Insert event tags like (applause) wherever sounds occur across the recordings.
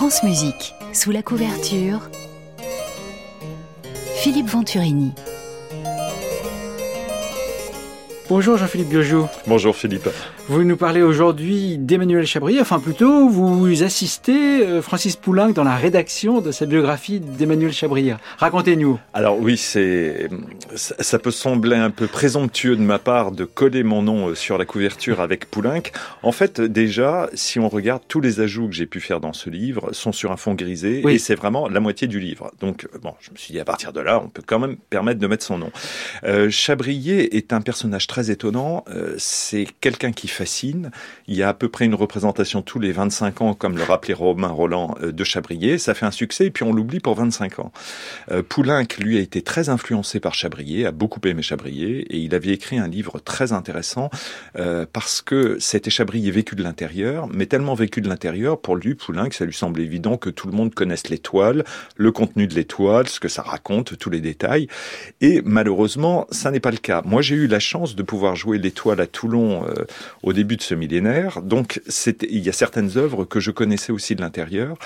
France Musique, sous la couverture, Philippe Venturini. Bonjour Jean-Philippe Biojou. Bonjour Philippe. Vous nous parlez aujourd'hui d'Emmanuel Chabrier, enfin plutôt vous assistez euh, Francis Poulenc dans la rédaction de cette biographie d'Emmanuel Chabrier. Racontez-nous. Alors oui, c'est ça peut sembler un peu présomptueux de ma part de coller mon nom euh, sur la couverture avec Poulenc. En fait, déjà, si on regarde tous les ajouts que j'ai pu faire dans ce livre sont sur un fond grisé et c'est vraiment la moitié du livre. Donc bon, je me suis dit à partir de là, on peut quand même permettre de mettre son nom. Euh, Chabrier est un personnage très étonnant. Euh, c'est quelqu'un qui fascine. Il y a à peu près une représentation tous les 25 ans, comme le rappelait Romain Roland, euh, de Chabrier. Ça fait un succès et puis on l'oublie pour 25 ans. Euh, Poulenc, lui, a été très influencé par Chabrier, a beaucoup aimé Chabrier et il avait écrit un livre très intéressant parce que c'était Chabrier vécu de l'intérieur, mais tellement vécu de l'intérieur, pour lui, Poulenc, ça lui semble évident que tout le monde connaisse l'étoile, le contenu de l'étoile, ce que ça raconte, tous les détails. Et malheureusement, ça n'est pas le cas. Moi, j'ai eu la chance de pouvoir jouer l'étoile à Toulon euh, au début de ce millénaire. Donc, il y a certaines œuvres que je connaissais aussi de l'intérieur,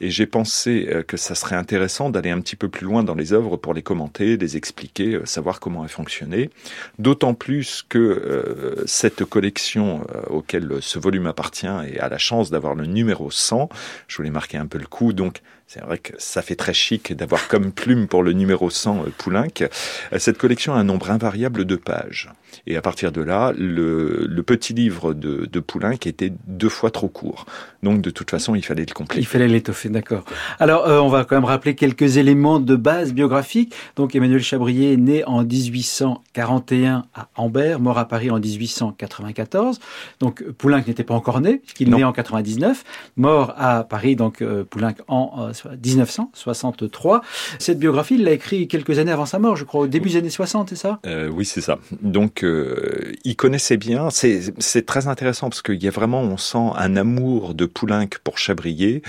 et j'ai pensé euh, que ça serait intéressant d'aller un petit peu plus loin dans les œuvres pour les commenter, les expliquer, euh, savoir comment elles fonctionnaient. D'autant plus que cette collection auquel ce volume appartient et a la chance d'avoir le numéro 100, je voulais marquer un peu le coup, donc c'est vrai que ça fait très chic d'avoir comme plume pour le numéro 100 Poulenc. Cette collection a un nombre invariable de pages. Et à partir de là, le, le petit livre de, de Poulenc était deux fois trop court. Donc de toute façon, il fallait le compléter. Il fallait l'étoffer, d'accord. Alors, euh, on va quand même rappeler quelques éléments de base biographique. Donc Emmanuel Chabrier est né en 1841 à Ambert, mort à Paris en 1894. Donc Poulenc n'était pas encore né, puisqu'il est né en 99, mort à Paris, donc euh, Poulenc en 1963. Euh, Cette biographie, il l'a écrit quelques années avant sa mort, je crois, au début des années 60, c'est ça? Euh, Oui, c'est ça. Donc euh, il connaissait bien. C'est très intéressant parce qu'il y a vraiment, on sent un amour de Poulenc pour Chabrier.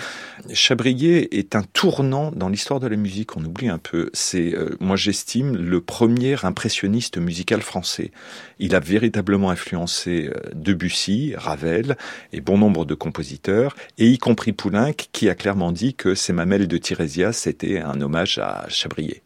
Chabrier est un tournant dans l'histoire de la musique. On oublie un peu. C'est, euh, moi, j'estime le premier impressionniste musical français. Il a véritablement influencé Debussy, Ravel et bon nombre de compositeurs, et y compris Poulenc, qui a clairement dit que ces mamelles de Tirésias c'était un hommage à Chabrier.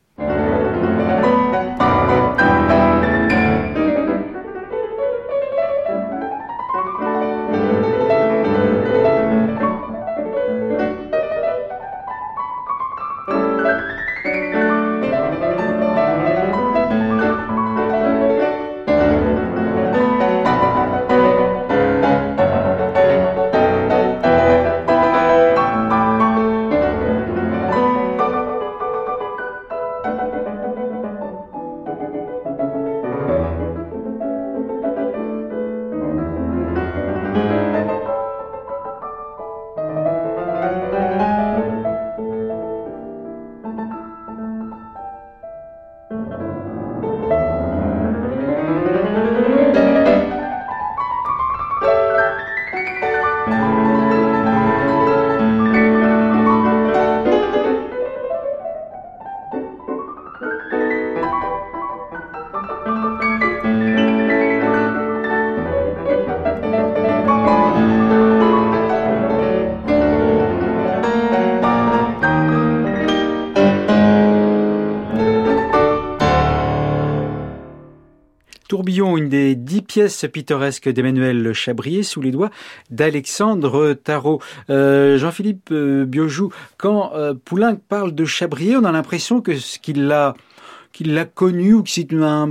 Une des dix pièces pittoresques d'Emmanuel Chabrier sous les doigts d'Alexandre Tarot. Euh, Jean-Philippe euh, Biojou, quand euh, Poulenc parle de Chabrier, on a l'impression que ce qu'il l'a qu'il l'a connu ou que c'est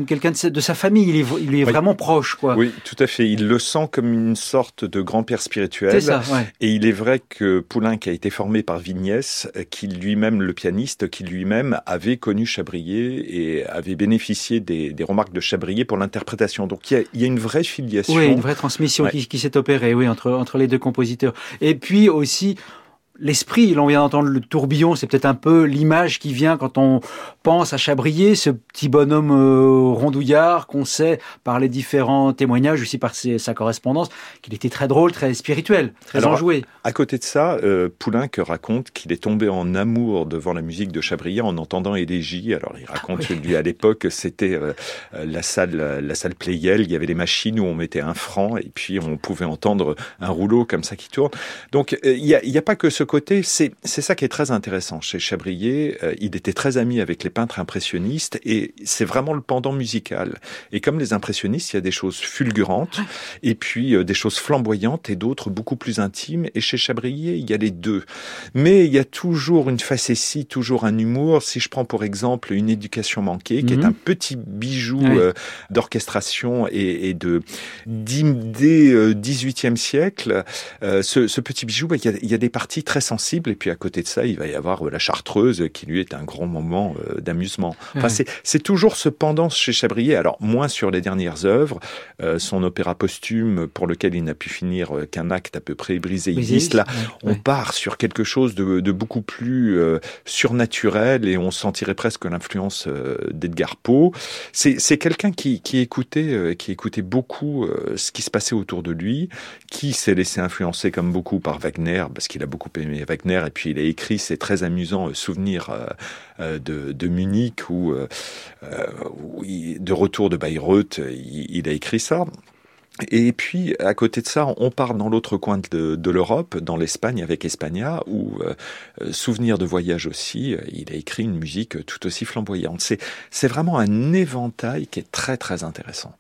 quelqu'un de, sa famille. Il est, il est vraiment proche, quoi. Oui, tout à fait. Il le sent comme une sorte de grand-père spirituel. C'est ça, ouais. Et il est vrai que Poulenc a été formé par Vignès, qui lui-même, le pianiste, qui lui-même avait connu Chabrier et avait bénéficié des, des remarques de Chabrier pour l'interprétation. Donc il y, a, il y, a, une vraie filiation. Oui, une vraie transmission qui, qui s'est opérée, oui, entre, entre les deux compositeurs. Et puis aussi, l'esprit. Là, on vient d'entendre le tourbillon, c'est peut-être un peu l'image qui vient quand on pense à Chabrier, ce petit bonhomme euh, rondouillard qu'on sait par les différents témoignages, aussi par sa correspondance, qu'il était très drôle, très spirituel, très enjoué. À côté de ça, euh, Poulenc raconte qu'il est tombé en amour devant la musique de Chabrier en entendant Élégie. Alors, il raconte ah que lui, à l'époque, c'était euh, la salle, la salle Playel. Il y avait des machines où on mettait un franc et puis on pouvait entendre un rouleau comme ça qui tourne. Donc, il n'y a, a, pas que ce côté, c'est ça qui est très intéressant chez Chabrier. Euh, il était très ami avec les peintres impressionnistes et c'est vraiment le pendant musical. Et comme les impressionnistes, il y a des choses fulgurantes et puis euh, des choses flamboyantes et d'autres beaucoup plus intimes. Et chez Chabrier, il y a les deux. Mais il y a toujours une facétie, toujours un humour. Si je prends pour exemple une éducation manquée, qui est mhm. un petit bijou euh, d'orchestration et, et, de d'idées 18e siècle, ce, ce, petit bijou, bah, il, y a, il y a des parties très sensibles et puis à côté de ça, il va y avoir la Chartreuse qui lui est un grand moment d'amusement. Enfin, c'est toujours ce pendant chez Chabrier. Alors moins sur les dernières œuvres, euh, son opéra posthume pour lequel il n'a pu finir euh, qu'un acte à peu près brisé existe. Là, on part sur quelque chose de, de beaucoup plus euh, surnaturel et on sentirait presque l'influence d'Edgar Poe. C'est quelqu'un qui, qui écoutait, qui écoutait beaucoup ce qui se passait autour de lui, qui s'est laissé influencer comme beaucoup par Wagner parce qu'il a beaucoup aimé Wagner et puis il a écrit ces très amusants souvenirs de, de Munich où de retour de Bayreuth, il, a écrit ça. Et puis, à côté de ça, on part dans l'autre coin de, l'Europe, dans l'Espagne avec Espagna, où, euh, euh, souvenir de voyage aussi, euh, il a écrit une musique tout aussi flamboyante. C'est vraiment un éventail qui est très très intéressant.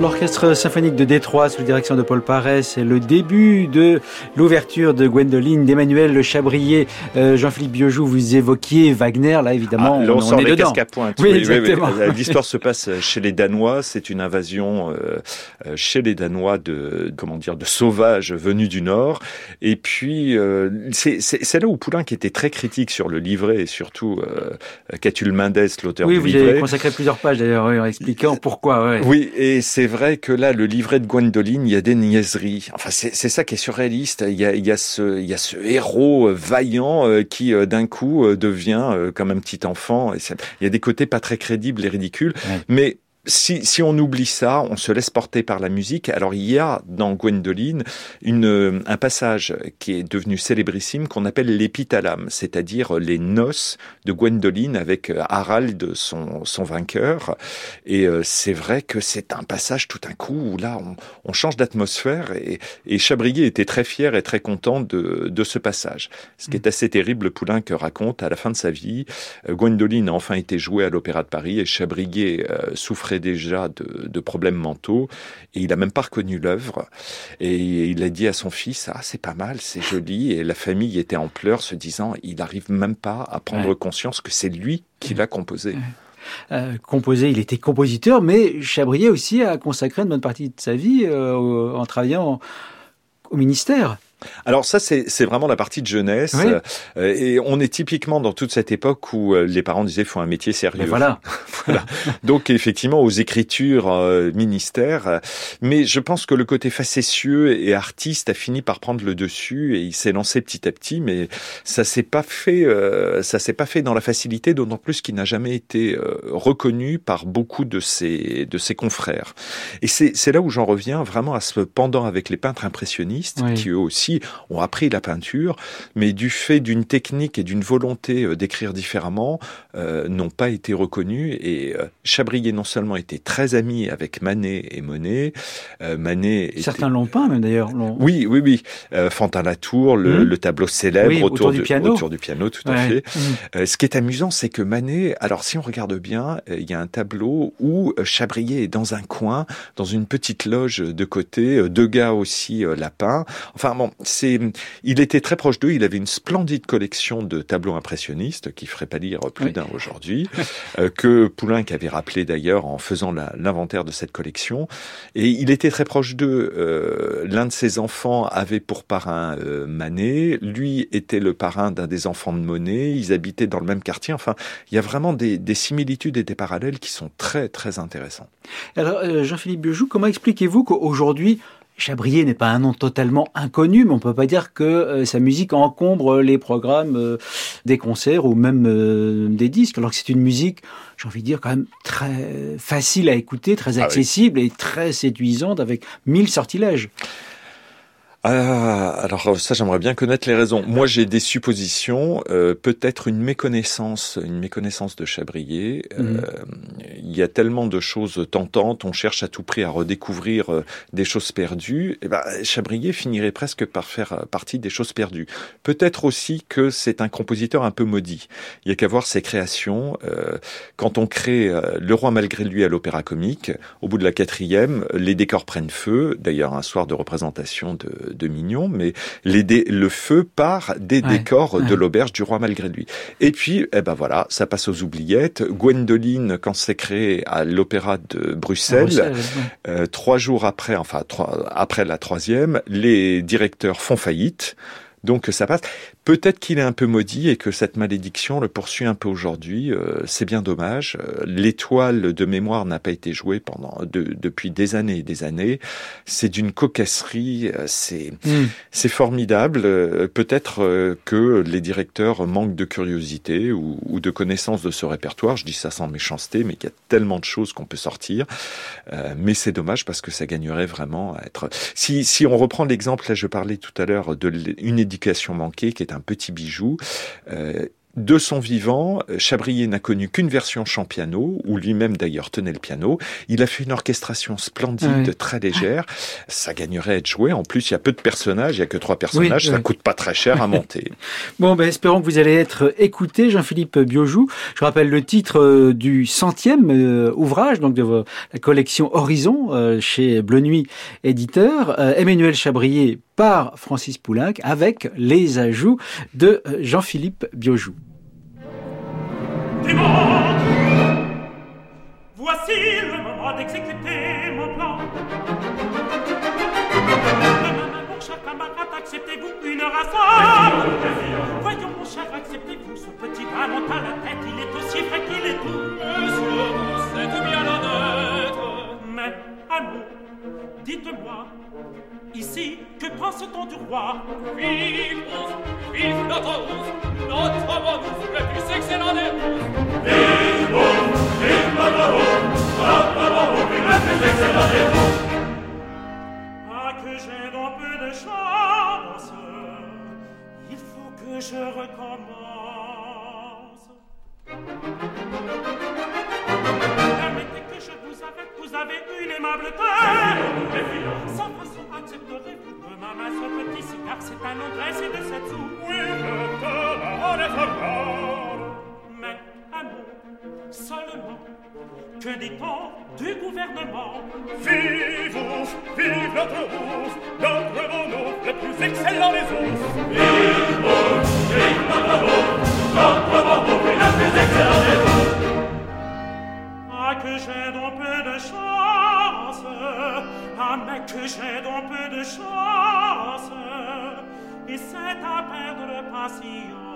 L'orchestre symphonique de Détroit sous la direction de Paul Parès, c'est le début de l'ouverture de Gwendoline, d'Emmanuel Le Chabrier, euh, Jean-Philippe Biojou, vous évoquiez Wagner, là évidemment, ah, on, on, est les dedans. À pointe. Oui, exactement. L'histoire se passe chez les Danois, c'est une invasion euh, euh, chez les Danois de comment dire de sauvages venus du Nord, et puis euh, c'est là où Poulain qui était très critique sur le livret et surtout euh, Catulle Mendes, l'auteur du livret. Oui, vous avez consacré plusieurs pages d'ailleurs en expliquant pourquoi. Ouais. Oui, et c'est vrai que là, le livret de Gwendoline, il y a des niaiseries. Enfin, c'est ça qui est surréaliste. Il y a, il y a, ce, il y a ce héros euh, vaillant euh, qui, euh, d'un coup, devient comme un petit enfant. il y a des côtés pas très crédibles et ridicules. Mais si, si, on oublie ça, on se laisse porter par la musique. Alors il y a dans Gwendoline une, un passage qui est devenu célébrissime qu'on appelle l'épithalame, c'est-à-dire les noces de Gwendoline avec euh, Harald, son, son vainqueur. Et euh, c'est vrai que c'est un passage tout d'un coup où là on, on change d'atmosphère et, et Chabrier était très fier et très content de, de ce passage. Ce qui est assez terrible, Poulenc raconte à la fin de sa vie, euh, Gwendoline a enfin été jouée à l'Opéra de Paris et Chabrier souffrait déjà de, problèmes mentaux et il a même pas reconnu l'œuvre et il a dit à son fils ah c'est pas mal c'est joli et la famille était en pleurs se disant il n'arrive même pas à prendre conscience que c'est lui qui l'a composé. Euh, composé, il était compositeur, mais Chabrier aussi a consacré une bonne partie de sa vie euh, en travaillant au ministère. Alors ça, c'est vraiment la partie de jeunesse. Euh, et on est typiquement dans toute cette époque où euh, les parents disaient, faut un métier sérieux. Ben voilà. (laughs) voilà. Donc effectivement, aux écritures euh, ministères. Mais je pense que le côté facétieux et artiste a fini par prendre le dessus et il s'est lancé petit à petit. Mais ça s'est pas fait, ça s'est pas fait dans la facilité, d'autant plus qu'il n'a jamais été reconnu par beaucoup de ses, de ses confrères. Et c'est là où j'en reviens vraiment à ce pendant avec les peintres impressionnistes qui eux aussi aussi ont appris la peinture, mais du fait d'une technique et d'une volonté d'écrire différemment, n'ont pas été reconnus. Et Chabrier non seulement était très ami avec Manet et Monet, Manet... Certains l'ont peint même d'ailleurs. Oui, oui, oui. Fantin Latour, le, hmm. le tableau célèbre autour, du piano. Autour du piano, tout à fait. Hmm. ce qui est amusant, c'est que Manet, alors si on regarde bien, il y a un tableau où Chabrier est dans un coin, dans une petite loge de côté, deux gars aussi lapins. Enfin bon, c'est, il était très proche d'eux. Il avait une splendide collection de tableaux impressionnistes qui ferait pas lire plus d'un (laughs) aujourd'hui, que Poulenc avait rappelé d'ailleurs en faisant l'inventaire de cette collection. Et il était très proche d'eux. Euh, L'un de ses enfants avait pour parrain euh, Manet. Lui était le parrain d'un des enfants de Monet. Ils habitaient dans le même quartier. Enfin, il y a vraiment des, des similitudes et des parallèles qui sont très très intéressants. Alors, euh, Jean-Philippe Biojou, comment expliquez-vous qu'aujourd'hui Chabrier n'est pas un nom totalement inconnu, mais on peut pas dire que euh, sa musique encombre les programmes euh, des concerts ou même euh, des disques, alors que c'est une musique, j'ai envie de dire, quand même très facile à écouter, très ah accessible et très séduisante avec mille sortilèges. Ah, alors ça, j'aimerais bien connaître les raisons. Moi, j'ai des suppositions, euh, peut-être une méconnaissance, une méconnaissance de Chabrier. Euh, mhm. il y a tellement de choses tentantes, on cherche à tout prix à redécouvrir euh, des choses perdues. Et eh ben, Chabrier finirait presque par faire partie des choses perdues. Peut-être aussi que c'est un compositeur un peu maudit. Il y a qu'à voir ses créations. quand on crée Le Roi malgré lui à l'Opéra Comique, au bout de la quatrième, les décors prennent feu. D'ailleurs, un soir de représentation de de Mignon, mais le feu part des décors de l'auberge du roi malgré lui. Et puis, eh ben voilà, ça passe aux oubliettes. Gwendoline, quand c'est créé à l'opéra de Bruxelles, euh, trois jours après, enfin après la troisième, les directeurs font faillite. Donc ça passe. Peut-être qu'il est un peu maudit et que cette malédiction le poursuit un peu aujourd'hui. Euh, c'est bien dommage. Euh, l'étoile de mémoire n'a pas été jouée pendant depuis des années et des années. C'est d'une cocasserie. Euh, c'est hmm. c'est formidable. Peut-être que les directeurs manquent de curiosité ou, ou, de connaissance de ce répertoire. Je dis ça sans méchanceté, mais il y a tellement de choses qu'on peut sortir. mais c'est dommage parce que ça gagnerait vraiment à être. Si si on reprend l'exemple là, je parlais tout à l'heure de une éducation manquée qui est un petit bijou. Euh, de son vivant, Chabrier n'a connu qu'une version chant piano, où lui-même d'ailleurs tenait le piano. Il a fait une orchestration splendide, très légère. Ça gagnerait à être joué. En plus, il y a peu de personnages, il y a que trois personnages. ça coûte pas très cher à (laughs) monter. bon, ben, espérons que vous allez être écouté, Jean-Philippe Biojou. Je rappelle le titre euh, du centième euh, ouvrage, donc de la collection Horizon euh, chez Bleu Nuit éditeur. Emmanuel Chabrier par Francis Poulenc avec les ajouts de Jean-Philippe Biojou. Voici le moment d'exécuter mon plan. Demain, mon cher camarade, acceptez-vous une race Voyons, mon cher, acceptez-vous ce petit ballon à la tête, il est aussi vrai qu'il est tout. Monsieur, c'est bien honnête. Mais, amour, dites-moi, Ici, que pense-t-on du roi? Vive notre Rose, notre bonne le plus excellent des roses. Vive notre Rose, notre bonne le plus excellent des roses. Ah, que j'ai donc peu de chance, il faut que je recommence. Je vous arrête, vous avez une aimable terre. Sans façon accepterez-vous de ma ce petit cigare C'est un nom dressé de sept sous Oui, je te la redonne Mais, amour, seulement Que dit-on du gouvernement. Vive ours, vive notre ours Notre bon ours, le plus excellent des ours Vive ours, vive notre ours Notre bon ours, le plus excellent des ours Ah, que j'ai donc peu de chance, ah mais que j'ai donc peu de chance, et c'est à perdre patience.